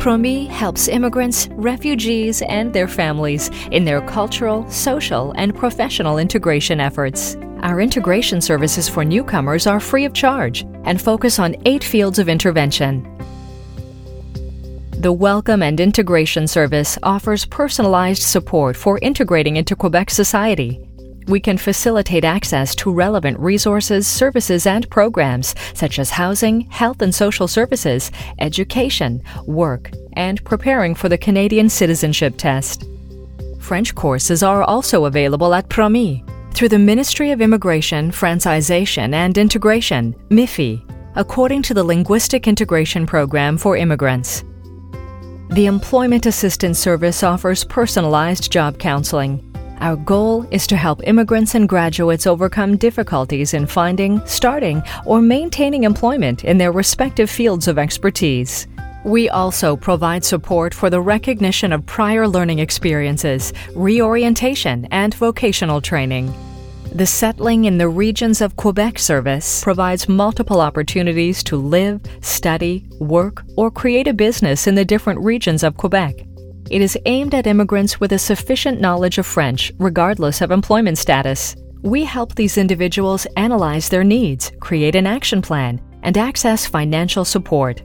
Promis helps immigrants, refugees, and their families in their cultural, social, and professional integration efforts. Our integration services for newcomers are free of charge and focus on eight fields of intervention. The Welcome and Integration Service offers personalized support for integrating into Quebec society. We can facilitate access to relevant resources, services, and programs such as housing, health and social services, education, work, and preparing for the Canadian citizenship test. French courses are also available at Promis through the Ministry of Immigration, Francization, and Integration, MIFI, according to the Linguistic Integration Program for Immigrants. The Employment Assistance Service offers personalized job counseling. Our goal is to help immigrants and graduates overcome difficulties in finding, starting, or maintaining employment in their respective fields of expertise. We also provide support for the recognition of prior learning experiences, reorientation, and vocational training. The Settling in the Regions of Quebec service provides multiple opportunities to live, study, work, or create a business in the different regions of Quebec. It is aimed at immigrants with a sufficient knowledge of French, regardless of employment status. We help these individuals analyze their needs, create an action plan, and access financial support.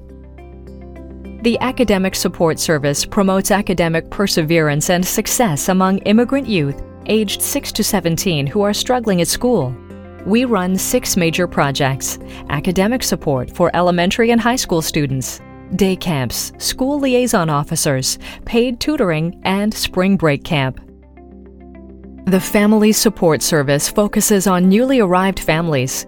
The Academic Support Service promotes academic perseverance and success among immigrant youth aged 6 to 17 who are struggling at school. We run six major projects academic support for elementary and high school students, day camps, school liaison officers, paid tutoring, and spring break camp. The Family Support Service focuses on newly arrived families.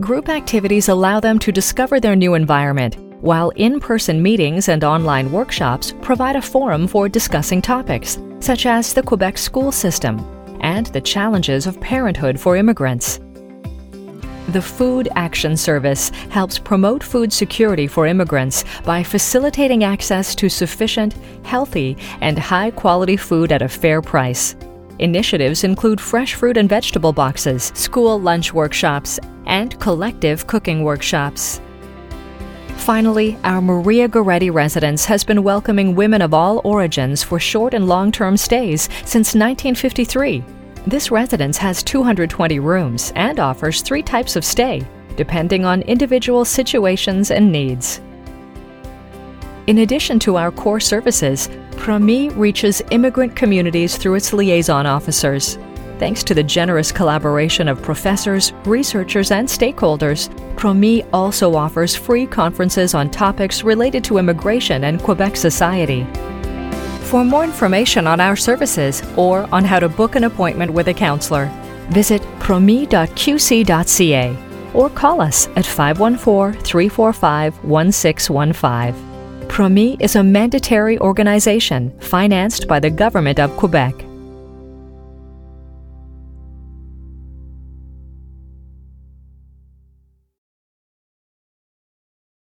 Group activities allow them to discover their new environment, while in person meetings and online workshops provide a forum for discussing topics such as the Quebec school system, and the challenges of parenthood for immigrants. The Food Action Service helps promote food security for immigrants by facilitating access to sufficient, healthy, and high quality food at a fair price. Initiatives include fresh fruit and vegetable boxes, school lunch workshops, and collective cooking workshops. Finally, our Maria Goretti residence has been welcoming women of all origins for short and long term stays since 1953. This residence has 220 rooms and offers three types of stay, depending on individual situations and needs. In addition to our core services, PROMIS reaches immigrant communities through its liaison officers. Thanks to the generous collaboration of professors, researchers, and stakeholders, PROMIS also offers free conferences on topics related to immigration and Quebec society. For more information on our services or on how to book an appointment with a counselor, visit promis.qc.ca or call us at 514 345 1615. Promis is a mandatory organization financed by the Government of Quebec.